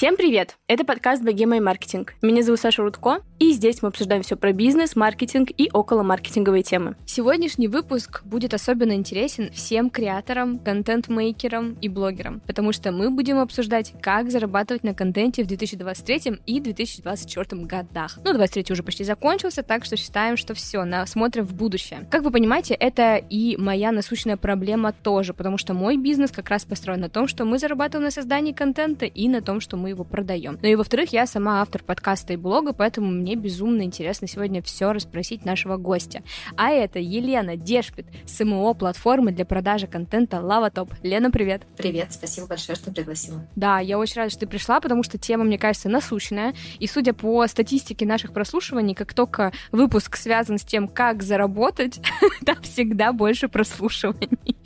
Всем привет! Это подкаст «Богема и маркетинг». Меня зовут Саша Рудко, и здесь мы обсуждаем все про бизнес, маркетинг и около маркетинговые темы. Сегодняшний выпуск будет особенно интересен всем креаторам, контент-мейкерам и блогерам, потому что мы будем обсуждать, как зарабатывать на контенте в 2023 и 2024 годах. Ну, 23 уже почти закончился, так что считаем, что все, смотрим в будущее. Как вы понимаете, это и моя насущная проблема тоже, потому что мой бизнес как раз построен на том, что мы зарабатываем на создании контента и на том, что мы его продаем. Ну и во-вторых, я сама автор подкаста и блога, поэтому мне безумно интересно сегодня все расспросить нашего гостя. А это Елена Дешпит, СМО платформы для продажи контента LavaTop. Лена, привет! Привет, спасибо большое, что пригласила. Да, я очень рада, что ты пришла, потому что тема, мне кажется, насущная. И судя по статистике наших прослушиваний, как только выпуск связан с тем, как заработать, там всегда больше прослушиваний.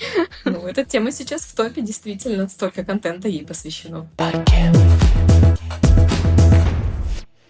Ну, эта тема сейчас в топе, действительно, столько контента ей посвящено.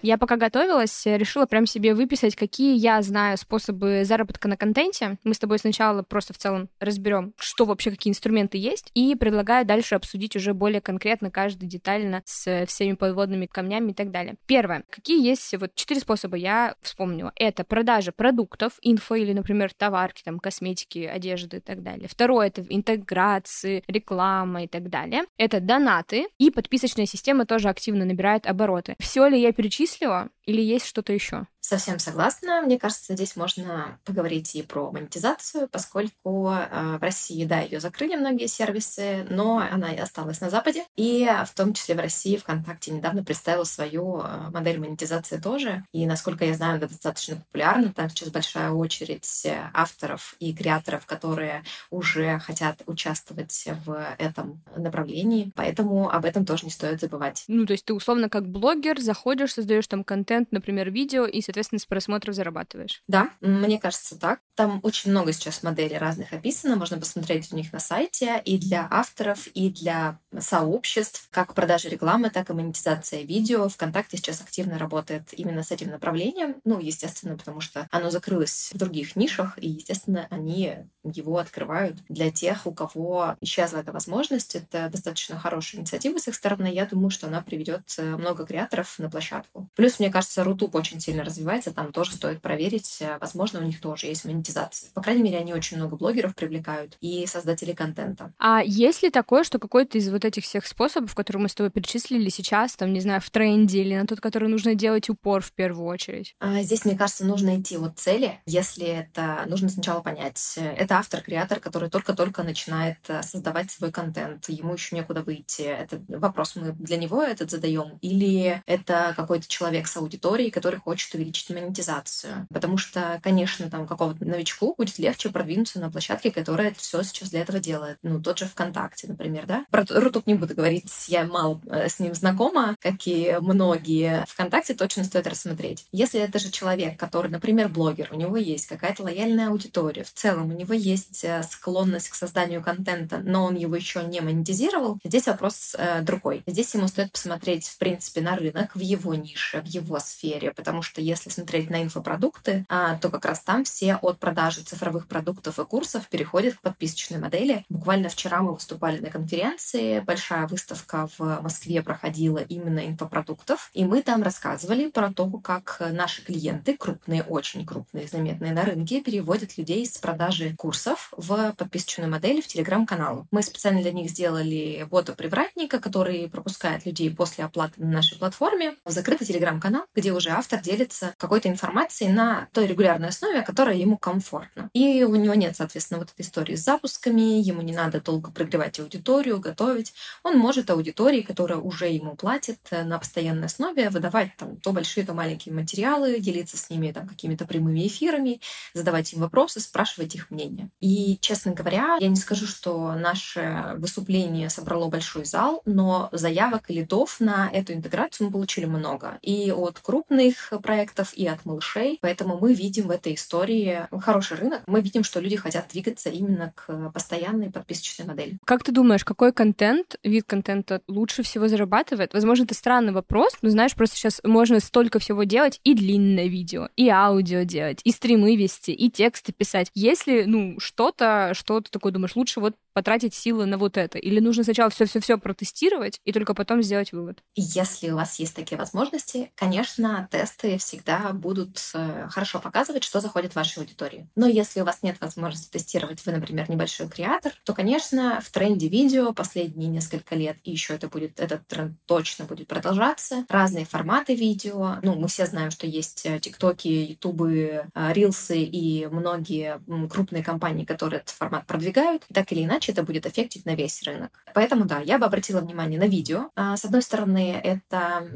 Я пока готовилась, решила прям себе выписать, какие я знаю способы заработка на контенте. Мы с тобой сначала просто в целом разберем, что вообще, какие инструменты есть, и предлагаю дальше обсудить уже более конкретно каждый детально с всеми подводными камнями и так далее. Первое. Какие есть вот четыре способа я вспомнила. Это продажа продуктов, инфо или, например, товарки, там, косметики, одежды и так далее. Второе — это интеграции, реклама и так далее. Это донаты, и подписочная система тоже активно набирает обороты. Все ли я перечислила? Перечислила или есть что-то еще? Совсем согласна. Мне кажется, здесь можно поговорить и про монетизацию, поскольку э, в России, да, ее закрыли многие сервисы, но она и осталась на Западе. И в том числе в России ВКонтакте недавно представила свою э, модель монетизации тоже. И, насколько я знаю, она достаточно популярна. Там сейчас большая очередь авторов и креаторов, которые уже хотят участвовать в этом направлении. Поэтому об этом тоже не стоит забывать. Ну, то есть ты условно как блогер заходишь, создаешь там контент, например, видео, и, соответственно, с просмотров зарабатываешь. Да, мне кажется так. Там очень много сейчас моделей разных описано, можно посмотреть у них на сайте и для авторов, и для сообществ, как продажа рекламы, так и монетизация видео. ВКонтакте сейчас активно работает именно с этим направлением. Ну, естественно, потому что оно закрылось в других нишах, и, естественно, они его открывают для тех, у кого исчезла эта возможность. Это достаточно хорошая инициатива с их стороны. Я думаю, что она приведет э, много креаторов на площадку. Плюс, мне кажется, Рутуб очень сильно развивается, там тоже стоит проверить. Э, возможно, у них тоже есть монетизация. По крайней мере, они очень много блогеров привлекают и создателей контента. А есть ли такое, что какой-то из вот этих всех способов, которые мы с тобой перечислили сейчас, там, не знаю, в тренде или на тот, который нужно делать упор в первую очередь? А здесь, мне кажется, нужно идти от цели. Если это нужно сначала понять, э, это автор-креатор, который только-только начинает э, создавать свой контент, ему еще некуда выйти. Это вопрос мы для него этот задаем, или это какой-то человек с аудиторией, который хочет увеличить монетизацию. Потому что, конечно, там какого-то новичку будет легче продвинуться на площадке, которая все сейчас для этого делает. Ну, тот же ВКонтакте, например, да? Про Рутуб не буду говорить, я мало э, с ним знакома, как и многие. ВКонтакте точно стоит рассмотреть. Если это же человек, который, например, блогер, у него есть какая-то лояльная аудитория, в целом у него есть э, склонность к созданию контента, но он его еще не монетизировал, здесь вопрос э, другой. Здесь ему стоит посмотреть, в принципе, на рынок, в его нише, в его сфере, потому что если смотреть на инфопродукты, а, то как раз там все от продажи цифровых продуктов и курсов переходят к подписочной модели. Буквально вчера мы выступали на конференции, большая выставка в Москве проходила именно инфопродуктов, и мы там рассказывали про то, как наши клиенты, крупные, очень крупные, заметные на рынке, переводят людей с продажи курсов в подписочную модель в телеграм-канал. Мы специально для них сделали бота-привратника, который пропускает людей после оплаты на нашей платформе в закрытый телеграм-канал, где уже автор делится какой-то информацией на той регулярной основе, которая ему комфортна. И у него нет, соответственно, вот этой истории с запусками, ему не надо долго прогревать аудиторию, готовить. Он может аудитории, которая уже ему платит э, на постоянной основе, выдавать там то большие, то маленькие материалы, делиться с ними там какими-то прямыми эфирами, задавать им вопросы, спрашивать их мнение. И, честно говоря, я не скажу, что наше выступление собрало большой зал, но заявок и лидов на эту интеграцию мы получили много. И от крупных проектов, и от малышей. Поэтому мы видим в этой истории хороший рынок. Мы видим, что люди хотят двигаться именно к постоянной подписочной модели. Как ты думаешь, какой контент, вид контента лучше всего зарабатывает? Возможно, это странный вопрос, но знаешь, просто сейчас можно столько всего делать, и длинное видео, и аудио делать, и стримы вести, и тексты писать. Если, ну, что-то, что ты такой думаешь, лучше вот потратить силы на вот это? Или нужно сначала все-все-все протестировать и только потом сделать вывод? Если у вас есть такие возможности, конечно, тесты всегда будут э, хорошо показывать, что заходит в вашей аудитории. Но если у вас нет возможности тестировать, вы, например, небольшой креатор, то, конечно, в тренде видео последние несколько лет, и еще это будет, этот тренд точно будет продолжаться, разные форматы видео. Ну, мы все знаем, что есть э, тиктоки, ютубы, э, рилсы и многие крупные компании, которые этот формат продвигают. Так или иначе, это будет эффектить на весь рынок. Поэтому, да, я бы обратила внимание на видео. А, с одной стороны, это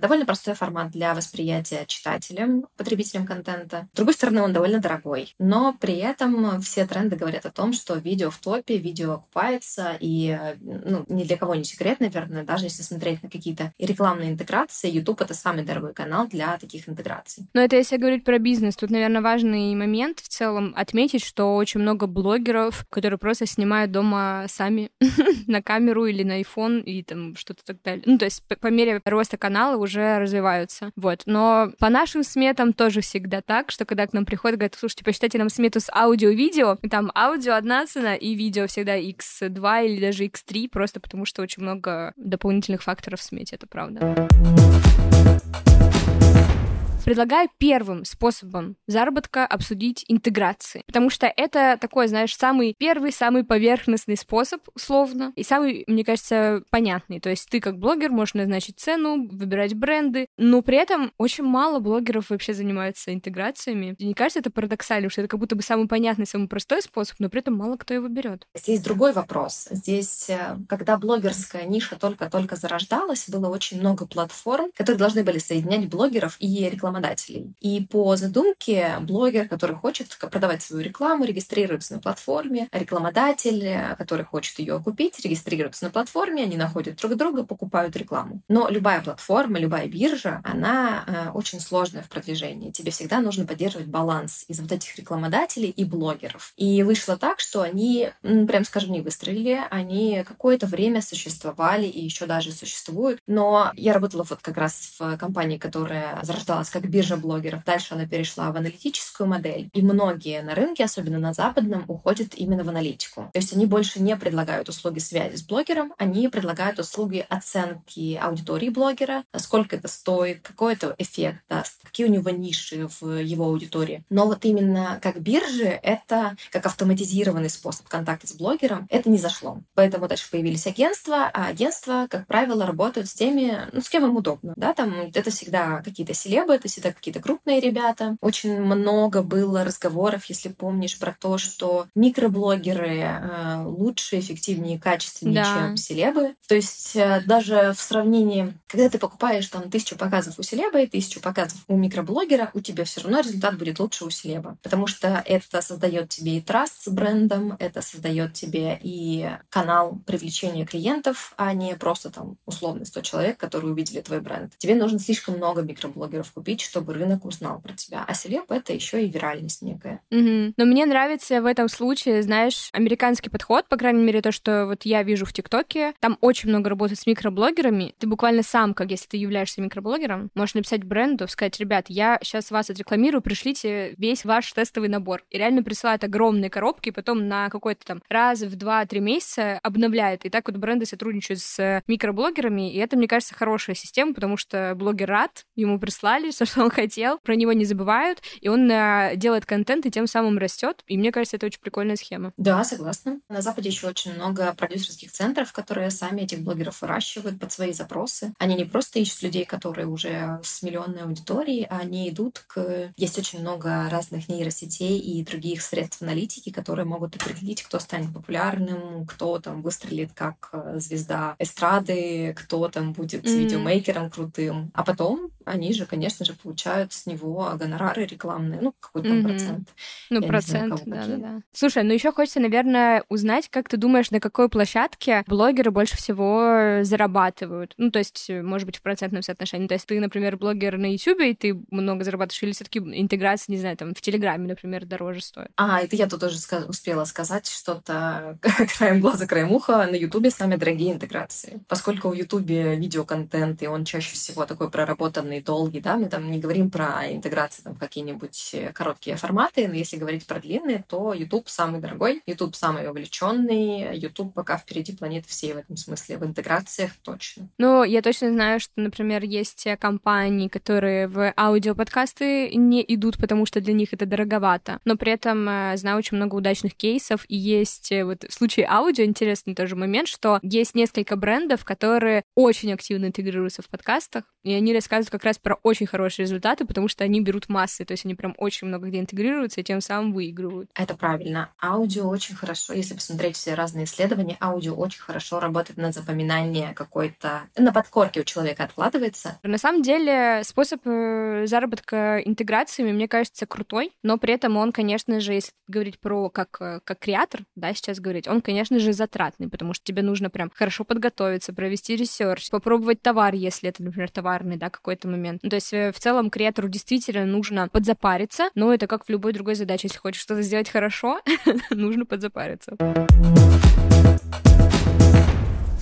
довольно простой формат для восприятия читателям, потребителям контента. С другой стороны, он довольно дорогой. Но при этом все тренды говорят о том, что видео в топе, видео окупается, и ну, ни для кого не секрет, наверное, даже если смотреть на какие-то рекламные интеграции, YouTube — это самый дорогой канал для таких интеграций. Но это если говорить про бизнес. Тут, наверное, важный момент в целом отметить, что очень много блогеров, которые просто снимают дома сами на камеру или на iPhone и там что-то так далее. Ну, то есть по, по мере роста канала уже развиваются. Вот. Но по нашим сметам тоже всегда так, что когда к нам приходят, говорят, слушайте, посчитайте нам смету с аудио-видео, там аудио одна цена, и видео всегда x2 или даже x3, просто потому что очень много дополнительных факторов в смете, это правда. Предлагаю первым способом заработка обсудить интеграции, потому что это такой, знаешь, самый первый, самый поверхностный способ, условно, и самый, мне кажется, понятный. То есть ты как блогер можешь назначить цену, выбирать бренды, но при этом очень мало блогеров вообще занимаются интеграциями. Мне кажется, это парадоксально, что это как будто бы самый понятный, самый простой способ, но при этом мало кто его берет. Здесь другой вопрос. Здесь, э, когда блогерская ниша только-только зарождалась, было очень много платформ, которые должны были соединять блогеров и рекламодателей рекламодателей. И по задумке блогер, который хочет продавать свою рекламу, регистрируется на платформе, рекламодатель, который хочет ее купить, регистрируется на платформе, они находят друг друга, покупают рекламу. Но любая платформа, любая биржа, она э, очень сложная в продвижении. Тебе всегда нужно поддерживать баланс из вот этих рекламодателей и блогеров. И вышло так, что они, прям скажем, не выстрелили, они какое-то время существовали и еще даже существуют. Но я работала вот как раз в компании, которая зарождалась как как биржа блогеров. Дальше она перешла в аналитическую модель. И многие на рынке, особенно на западном, уходят именно в аналитику. То есть они больше не предлагают услуги связи с блогером, они предлагают услуги оценки аудитории блогера, сколько это стоит, какой это эффект даст, какие у него ниши в его аудитории. Но вот именно как биржи, это как автоматизированный способ контакта с блогером, это не зашло. Поэтому дальше появились агентства, а агентства, как правило, работают с теми, ну, с кем им удобно. Да, там это всегда какие-то селебы, это всегда какие-то крупные ребята. Очень много было разговоров, если помнишь, про то, что микроблогеры э, лучше, эффективнее, качественнее, да. чем селебы. То есть э, даже в сравнении, когда ты покупаешь там тысячу показов у селеба и тысячу показов у микроблогера, у тебя все равно результат будет лучше у селеба. Потому что это создает тебе и траст с брендом, это создает тебе и канал привлечения клиентов, а не просто там условно 100 человек, которые увидели твой бренд. Тебе нужно слишком много микроблогеров купить, чтобы рынок узнал про тебя. А селеб — это еще и виральность некая. Угу. Но мне нравится в этом случае, знаешь, американский подход, по крайней мере, то, что вот я вижу в ТикТоке. Там очень много работы с микроблогерами. Ты буквально сам, как если ты являешься микроблогером, можешь написать бренду, сказать, ребят, я сейчас вас отрекламирую, пришлите весь ваш тестовый набор. И реально присылают огромные коробки, потом на какой-то там раз в два-три месяца обновляют. И так вот бренды сотрудничают с микроблогерами, и это, мне кажется, хорошая система, потому что блогер рад, ему прислали, что он хотел, про него не забывают, и он э, делает контент и тем самым растет. И мне кажется, это очень прикольная схема. Да, согласна. На Западе еще очень много продюсерских центров, которые сами этих блогеров выращивают под свои запросы. Они не просто ищут людей, которые уже с миллионной аудиторией, а они идут к... Есть очень много разных нейросетей и других средств аналитики, которые могут определить, кто станет популярным, кто там выстрелит как э, звезда эстрады, кто там будет mm-hmm. видеомейкером крутым. А потом они же, конечно же, получают с него гонорары рекламные, ну, какой-то mm-hmm. процент. Ну, Я процент, да, да, да. Слушай, ну еще хочется, наверное, узнать, как ты думаешь, на какой площадке блогеры больше всего зарабатывают? Ну, то есть, может быть, в процентном соотношении. То есть ты, например, блогер на YouTube, и ты много зарабатываешь, или все таки интеграция, не знаю, там, в Телеграме, например, дороже стоит? А, это я тут тоже успела сказать что-то краем глаза, краем уха. На YouTube самые дорогие интеграции. Поскольку в YouTube видеоконтент, и он чаще всего такой проработанный длительный, долгий, да, мы там не говорим про интеграцию там, какие-нибудь короткие форматы, но если говорить про длинные, то YouTube самый дорогой, YouTube самый вовлеченный, YouTube пока впереди планеты всей в этом смысле, в интеграциях точно. Ну, я точно знаю, что, например, есть компании, которые в аудиоподкасты не идут, потому что для них это дороговато, но при этом э, знаю очень много удачных кейсов, и есть э, вот в случае аудио интересный тоже момент, что есть несколько брендов, которые очень активно интегрируются в подкастах, и они рассказывают как раз про очень хорошие результаты, потому что они берут массы, то есть они прям очень много где интегрируются и тем самым выигрывают. Это правильно. Аудио очень хорошо, если посмотреть все разные исследования, аудио очень хорошо работает на запоминание какой-то... На подкорке у человека откладывается. На самом деле способ э, заработка интеграциями, мне кажется, крутой, но при этом он, конечно же, если говорить про как, э, как creator, да, сейчас говорить, он, конечно же, затратный, потому что тебе нужно прям хорошо подготовиться, провести research, попробовать товар, если это, например, товар коварный, да, какой-то момент. То есть э, в целом креатору действительно нужно подзапариться, но это как в любой другой задаче. Если хочешь что-то сделать хорошо, нужно подзапариться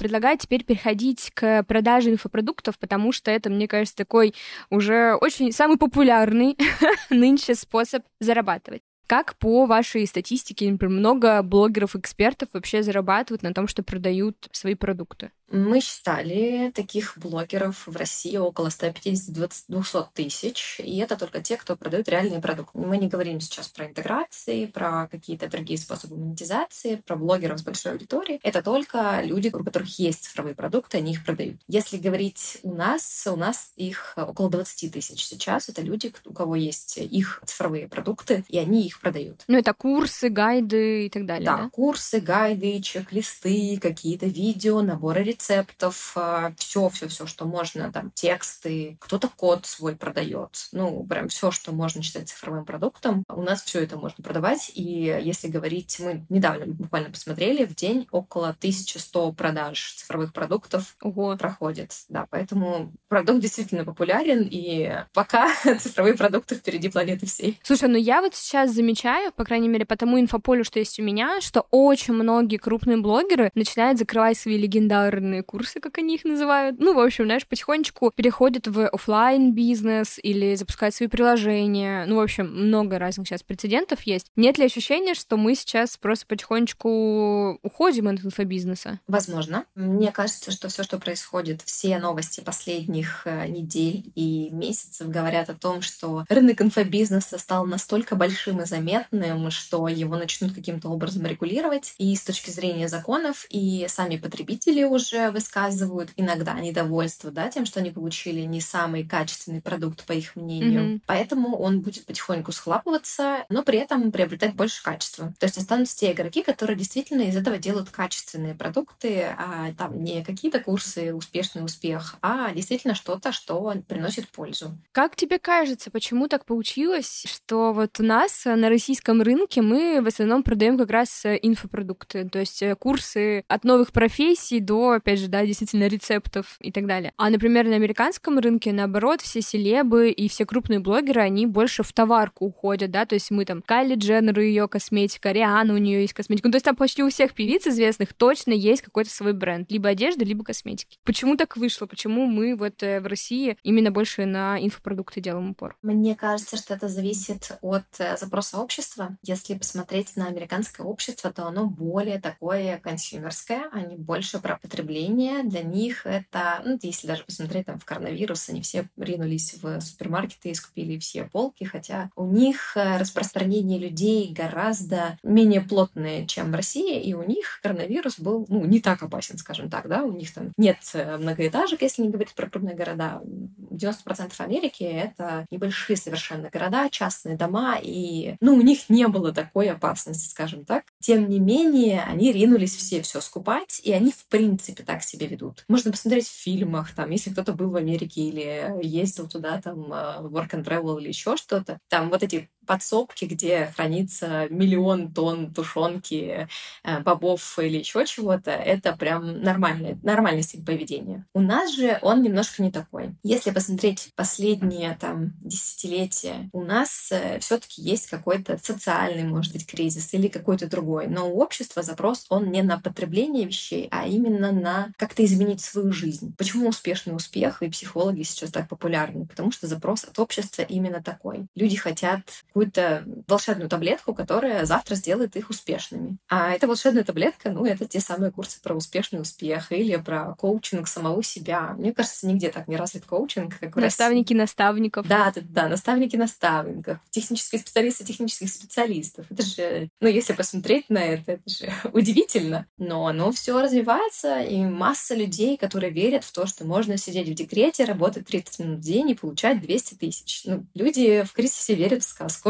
предлагаю теперь переходить к продаже инфопродуктов, потому что это, мне кажется, такой уже очень самый популярный нынче способ зарабатывать. Как по вашей статистике, например, много блогеров-экспертов вообще зарабатывают на том, что продают свои продукты? Мы считали таких блогеров в России около 150-200 тысяч, и это только те, кто продают реальные продукты. Мы не говорим сейчас про интеграции, про какие-то другие способы монетизации, про блогеров с большой аудиторией. Это только люди, у которых есть цифровые продукты, они их продают. Если говорить у нас, у нас их около 20 тысяч сейчас. Это люди, у кого есть их цифровые продукты, и они их продают. Ну, это курсы, гайды и так далее, да? Да, курсы, гайды, чек-листы, какие-то видео, наборы рецептов, все-все-все, а, что можно, там, тексты, кто-то код свой продает. Ну, прям все, что можно считать цифровым продуктом. У нас все это можно продавать. И если говорить, мы недавно буквально посмотрели, в день около 1100 продаж цифровых продуктов Ого. проходит. Да, поэтому продукт действительно популярен, и пока цифровые продукты впереди планеты всей. Слушай, ну я вот сейчас замечаю, по крайней мере, по тому инфополю, что есть у меня, что очень многие крупные блогеры начинают закрывать свои легендарные онлайновые курсы, как они их называют. Ну, в общем, знаешь, потихонечку переходят в офлайн бизнес или запускают свои приложения. Ну, в общем, много разных сейчас прецедентов есть. Нет ли ощущения, что мы сейчас просто потихонечку уходим от инфобизнеса? Возможно. Мне кажется, что все, что происходит, все новости последних э, недель и месяцев говорят о том, что рынок инфобизнеса стал настолько большим и заметным, что его начнут каким-то образом регулировать и с точки зрения законов, и сами потребители уже высказывают иногда недовольство да, тем, что они получили не самый качественный продукт, по их мнению. Mm-hmm. Поэтому он будет потихоньку схлапываться, но при этом приобретать больше качества. То есть останутся те игроки, которые действительно из этого делают качественные продукты, а там не какие-то курсы «Успешный успех», а действительно что-то, что приносит пользу. Как тебе кажется, почему так получилось, что вот у нас на российском рынке мы в основном продаем как раз инфопродукты, то есть курсы от новых профессий до, опять же, да, действительно рецептов и так далее. А, например, на американском рынке, наоборот, все селебы и все крупные блогеры, они больше в товарку уходят, да, то есть мы там Кайли Дженнер и ее косметика, Риана у нее есть косметика. Ну, то есть там почти у всех певиц известных точно есть какой-то свой бренд, либо одежды, либо косметики. Почему так вышло? Почему мы вот э, в России именно больше на инфопродукты делаем упор? Мне кажется, что это зависит от э, запроса общества. Если посмотреть на американское общество, то оно более такое консюмерское, они больше про потребление потребления для них это, ну, если даже посмотреть там в коронавирус, они все ринулись в супермаркеты и скупили все полки, хотя у них э, распространение людей гораздо менее плотное, чем в России, и у них коронавирус был, ну, не так опасен, скажем так, да, у них там нет э, многоэтажек, если не говорить про крупные города. 90% Америки — это небольшие совершенно города, частные дома, и, ну, у них не было такой опасности, скажем так. Тем не менее, они ринулись все все скупать, и они, в принципе, так себя ведут. Можно посмотреть в фильмах, там, если кто-то был в Америке или ездил туда, там, э, work and travel или еще что-то, там вот эти подсобки, где хранится миллион тонн тушенки, э, бобов или еще чего-то, это прям нормальный, нормальный стиль поведения. У нас же он немножко не такой. Если посмотреть последние там десятилетия, у нас э, все-таки есть какой-то социальный, может быть, кризис или какой-то другой. Но у общества запрос, он не на потребление вещей, а именно на как-то изменить свою жизнь. Почему успешный успех и психологи сейчас так популярны? Потому что запрос от общества именно такой. Люди хотят какую-то волшебную таблетку, которая завтра сделает их успешными. А эта волшебная таблетка, ну, это те самые курсы про успешный успех или про коучинг самого себя. Мне кажется, нигде так не развит коучинг, как в Наставники наставников. Да, да, да, наставники наставников, технические специалисты технических специалистов. Это же, ну, если посмотреть на это, это же удивительно. Но оно все развивается, и масса людей, которые верят в то, что можно сидеть в декрете, работать 30 минут в день и получать 200 тысяч. Ну, люди в кризисе верят в сказку.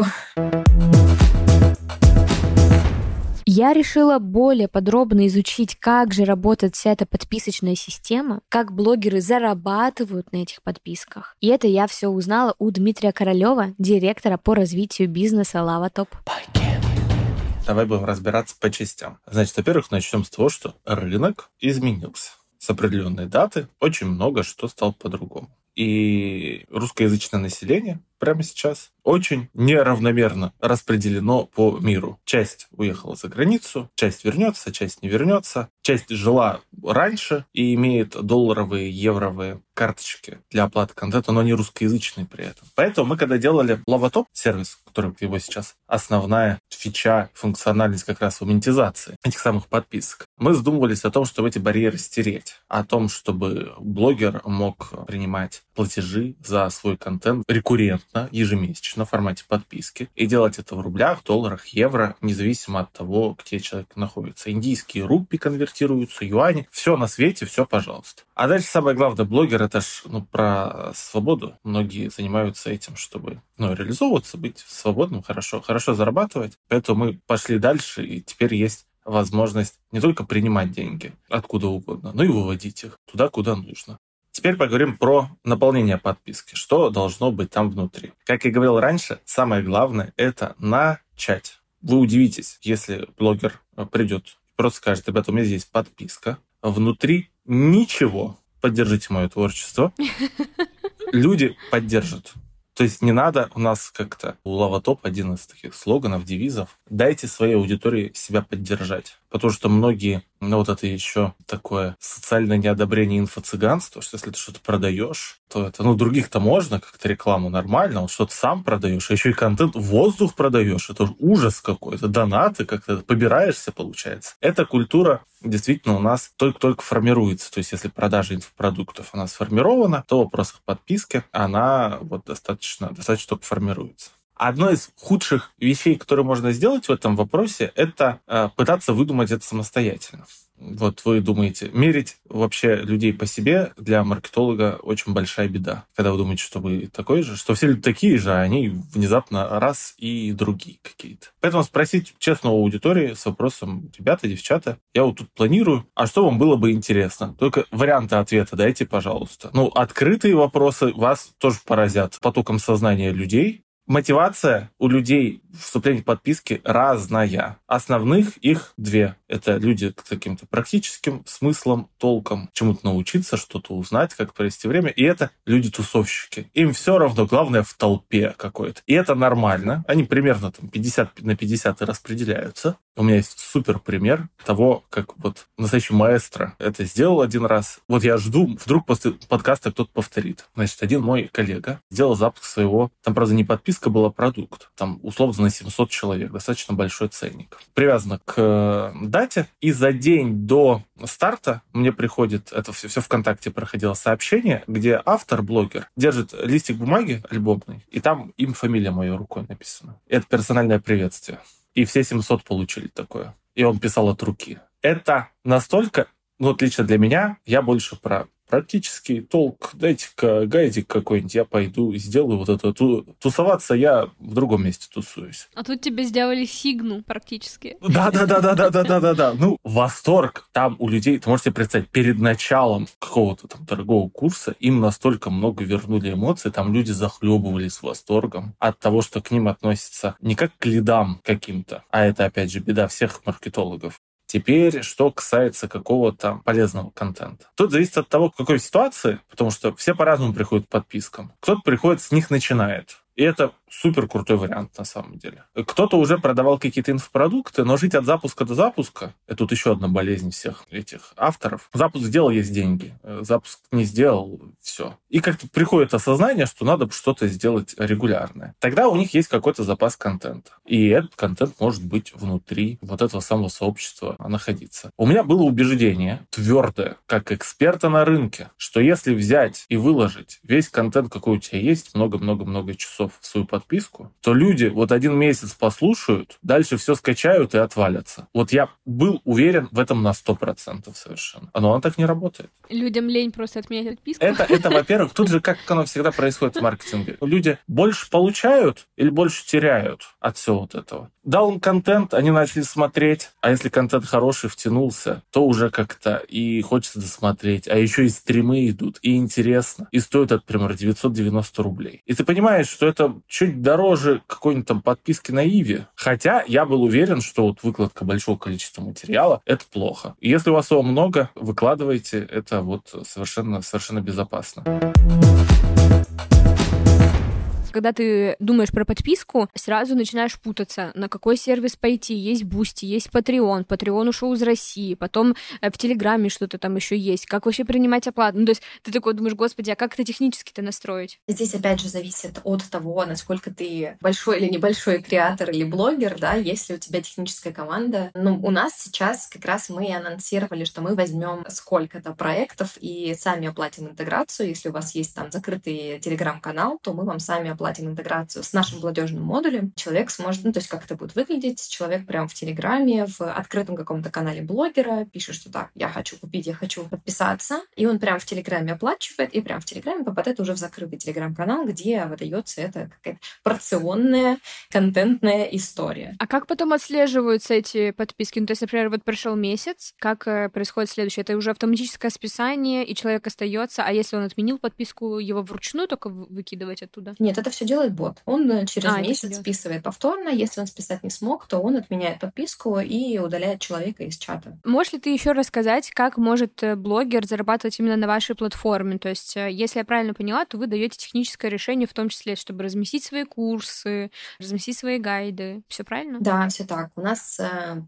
Я решила более подробно изучить, как же работает вся эта подписочная система, как блогеры зарабатывают на этих подписках. И это я все узнала у Дмитрия Королева, директора по развитию бизнеса Лава Топ. Давай будем разбираться по частям. Значит, во-первых, начнем с того, что рынок изменился. С определенной даты очень много что стало по-другому. И русскоязычное население прямо сейчас очень неравномерно распределено по миру. Часть уехала за границу, часть вернется, часть не вернется. Часть жила раньше и имеет долларовые, евровые карточки для оплаты контента, но не русскоязычные при этом. Поэтому мы, когда делали Лаватоп, сервис, который его сейчас основная фича, функциональность как раз в монетизации этих самых подписок, мы задумывались о том, чтобы эти барьеры стереть, о том, чтобы блогер мог принимать платежи за свой контент рекуррентно, ежемесячно в формате подписки и делать это в рублях, долларах, евро, независимо от того, где человек находится. Индийские рупии конвертируются, юани, все на свете, все пожалуйста. А дальше самое главное, блогер это ж ну, про свободу. Многие занимаются этим, чтобы ну, реализовываться, быть свободным, хорошо, хорошо зарабатывать. Поэтому мы пошли дальше, и теперь есть возможность не только принимать деньги откуда угодно, но и выводить их туда, куда нужно. Теперь поговорим про наполнение подписки. Что должно быть там внутри? Как я говорил раньше, самое главное – это начать. Вы удивитесь, если блогер придет и просто скажет, ребята, у меня здесь подписка, внутри ничего, поддержите мое творчество, люди поддержат. То есть не надо у нас как-то у Лаватоп один из таких слоганов, девизов. Дайте своей аудитории себя поддержать. Потому что многие, ну вот это еще такое социальное неодобрение инфо-цыганства, что если ты что-то продаешь, то это, ну, других-то можно, как-то рекламу нормально, вот что-то сам продаешь, а еще и контент, воздух продаешь, это ужас какой-то, донаты, как-то побираешься, получается. Эта культура действительно у нас только-только формируется. То есть если продажа инфопродуктов она сформирована, то в вопросах подписки она вот достаточно, достаточно только формируется. Одно из худших вещей, которые можно сделать в этом вопросе, это э, пытаться выдумать это самостоятельно. Вот вы думаете, мерить вообще людей по себе для маркетолога очень большая беда. Когда вы думаете, что вы такой же, что все люди такие же, а они внезапно раз и другие какие-то. Поэтому спросить честно у аудитории с вопросом, ребята, девчата, я вот тут планирую, а что вам было бы интересно? Только варианты ответа дайте, пожалуйста. Ну, открытые вопросы вас тоже поразят потоком сознания людей, Мотивация у людей вступления в подписки разная. Основных их две. Это люди с каким-то практическим смыслом, толком, чему-то научиться, что-то узнать, как провести время. И это люди-тусовщики. Им все равно, главное, в толпе какой-то. И это нормально. Они примерно там 50 на 50 и распределяются. У меня есть супер пример того, как вот настоящий маэстро это сделал один раз. Вот я жду, вдруг после подкаста кто-то повторит. Значит, один мой коллега сделал запуск своего, там, правда, не подписка была, продукт. Там, условно, на 700 человек. Достаточно большой ценник. Привязано к э, дате. И за день до старта мне приходит, это все, все ВКонтакте проходило сообщение, где автор, блогер, держит листик бумаги альбомный, и там им фамилия моей рукой написана. Это персональное приветствие. И все 700 получили такое. И он писал от руки. Это настолько, ну, отлично для меня, я больше про практический толк. Дайте-ка гайдик какой-нибудь, я пойду и сделаю вот это. Тусоваться я в другом месте тусуюсь. А тут тебе сделали сигну практически. Да-да-да-да-да-да-да-да. Ну, восторг там у людей, ты можете представить, перед началом какого-то там торгового курса им настолько много вернули эмоций, там люди захлебывались восторгом от того, что к ним относятся не как к лидам каким-то, а это, опять же, беда всех маркетологов. Теперь, что касается какого-то полезного контента. Тут зависит от того, в какой ситуации, потому что все по-разному приходят к подпискам. Кто-то приходит, с них начинает. И это супер крутой вариант на самом деле. Кто-то уже продавал какие-то инфопродукты, но жить от запуска до запуска, это тут еще одна болезнь всех этих авторов. Запуск сделал, есть деньги. Запуск не сделал, все. И как-то приходит осознание, что надо что-то сделать регулярное. Тогда у них есть какой-то запас контента. И этот контент может быть внутри вот этого самого сообщества находиться. У меня было убеждение твердое, как эксперта на рынке, что если взять и выложить весь контент, какой у тебя есть, много-много-много часов в свою подписку, то люди вот один месяц послушают, дальше все скачают и отвалятся. Вот я был уверен в этом на 100% совершенно. Но оно так не работает. Людям лень просто отменять подписку. Это, это во-первых, тут же как оно всегда происходит в маркетинге. Люди больше получают или больше теряют от всего вот этого. Им контент, они начали смотреть, а если контент хороший, втянулся, то уже как-то и хочется досмотреть. А еще и стримы идут, и интересно. И стоит это, например, 990 рублей. И ты понимаешь, что это чуть дороже какой-нибудь там подписки на Иви. Хотя я был уверен, что вот выкладка большого количества материала — это плохо. И если у вас его много, выкладывайте, это вот совершенно, совершенно безопасно когда ты думаешь про подписку, сразу начинаешь путаться, на какой сервис пойти. Есть Бусти, есть Patreon. Patreon ушел из России. Потом э, в Телеграме что-то там еще есть. Как вообще принимать оплату? Ну, то есть ты такой думаешь, господи, а как это технически-то настроить? Здесь, опять же, зависит от того, насколько ты большой или небольшой creator или блогер, да, если у тебя техническая команда. Ну, у нас сейчас как раз мы анонсировали, что мы возьмем сколько-то проектов и сами оплатим интеграцию. Если у вас есть там закрытый телеграм-канал, то мы вам сами оплатим оплатим интеграцию с нашим платежным модулем, человек сможет, ну, то есть как это будет выглядеть, человек прямо в Телеграме, в открытом каком-то канале блогера пишет, что так, я хочу купить, я хочу подписаться, и он прямо в Телеграме оплачивает, и прямо в Телеграме попадает уже в закрытый Телеграм-канал, где выдается это какая-то порционная контентная история. А как потом отслеживаются эти подписки? Ну, то есть, например, вот прошел месяц, как э, происходит следующее? Это уже автоматическое списание, и человек остается, а если он отменил подписку, его вручную только выкидывать оттуда? Нет, это все делает бот. Он э, через а, месяц списывает повторно. Если он списать не смог, то он отменяет подписку и удаляет человека из чата. Можешь ли ты еще рассказать, как может э, блогер зарабатывать именно на вашей платформе? То есть, э, если я правильно поняла, то вы даете техническое решение, в том числе, чтобы разместить свои курсы, разместить свои гайды. Все правильно? Да, все так. У нас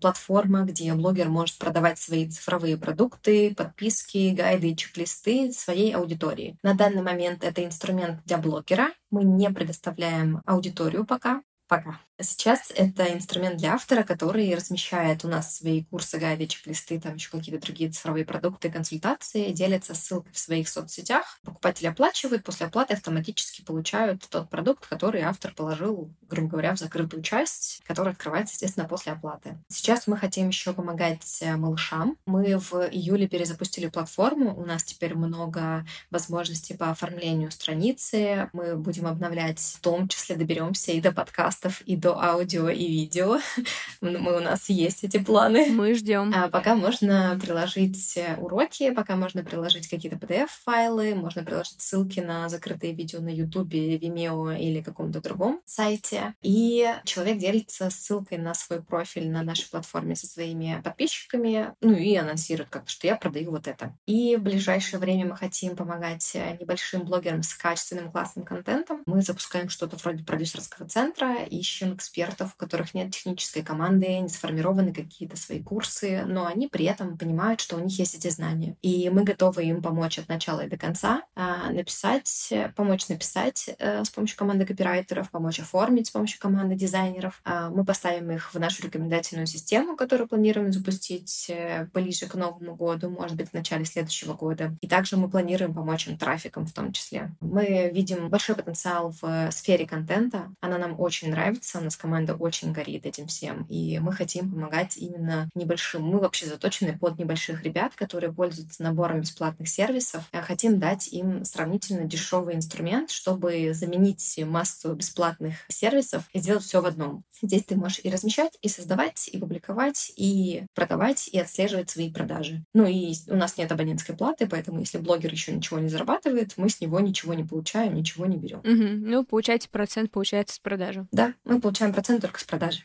платформа, где блогер может продавать свои цифровые продукты, подписки, гайды и чек-листы своей аудитории. На данный момент это инструмент для блогера. Мы не предоставляем аудиторию пока. Пока. Сейчас это инструмент для автора, который размещает у нас свои курсы, гайды, чек-листы, там еще какие-то другие цифровые продукты, консультации, делится ссылкой в своих соцсетях. Покупатели оплачивают, после оплаты автоматически получают тот продукт, который автор положил, грубо говоря, в закрытую часть, которая открывается, естественно, после оплаты. Сейчас мы хотим еще помогать э, малышам. Мы в июле перезапустили платформу, у нас теперь много возможностей по оформлению страницы. Мы будем обновлять, в том числе доберемся и до подкастов, и до аудио и видео. Мы, у нас есть эти планы. Мы ждем. А пока можно приложить э, уроки, пока можно приложить какие-то PDF-файлы, можно приложить ссылки на закрытые видео на YouTube, Vimeo или каком-то другом сайте. И человек делится ссылкой на свой профиль на нашей платформе со своими подписчиками, ну и анонсирует как-то, что я продаю вот это. И в ближайшее время мы хотим помогать э, небольшим блогерам с качественным классным контентом. Мы запускаем что-то вроде продюсерского центра, ищем экспертов, у которых нет технической команды, не сформированы какие-то свои курсы, но они при этом понимают, что у них есть эти знания. И мы готовы им помочь от начала и до конца, а, написать, помочь написать э, с помощью команды копирайтеров, помочь оформить с помощью команды дизайнеров. А, мы поставим их в нашу рекомендательную систему, которую планируем запустить э, ближе к Новому году, может быть, в начале следующего года. И также мы планируем помочь им трафиком в том числе. Мы видим большой потенциал в сфере контента. Она нам очень нравится, нас команда очень горит этим всем, и мы хотим помогать именно небольшим. Мы вообще заточены под небольших ребят, которые пользуются набором бесплатных сервисов. А хотим дать им сравнительно дешевый инструмент, чтобы заменить массу бесплатных сервисов и сделать все в одном. Здесь ты можешь и размещать, и создавать, и публиковать, и продавать, и отслеживать свои продажи. Ну и у нас нет абонентской платы, поэтому если блогер еще ничего не зарабатывает, мы с него ничего не получаем, ничего не берем. Угу. Ну, получаете процент, получается, с продажи. Да, мы получаем процент только с продажи.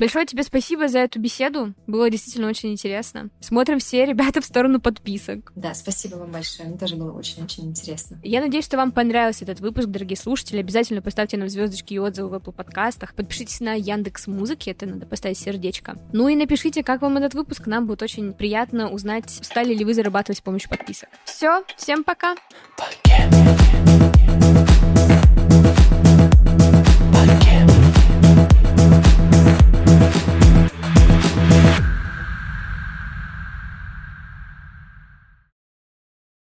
Большое тебе спасибо за эту беседу. Было действительно очень интересно. Смотрим все, ребята, в сторону подписок. Да, спасибо вам большое. Мне тоже было очень-очень интересно. Я надеюсь, что вам понравился этот выпуск, дорогие слушатели. Обязательно поставьте нам звездочки и отзывы в Apple подкастах. Подпишитесь на Яндекс Музыки, это надо поставить сердечко. Ну и напишите, как вам этот выпуск. Нам будет очень приятно узнать, стали ли вы зарабатывать с помощью подписок. Все, всем пока. Пока.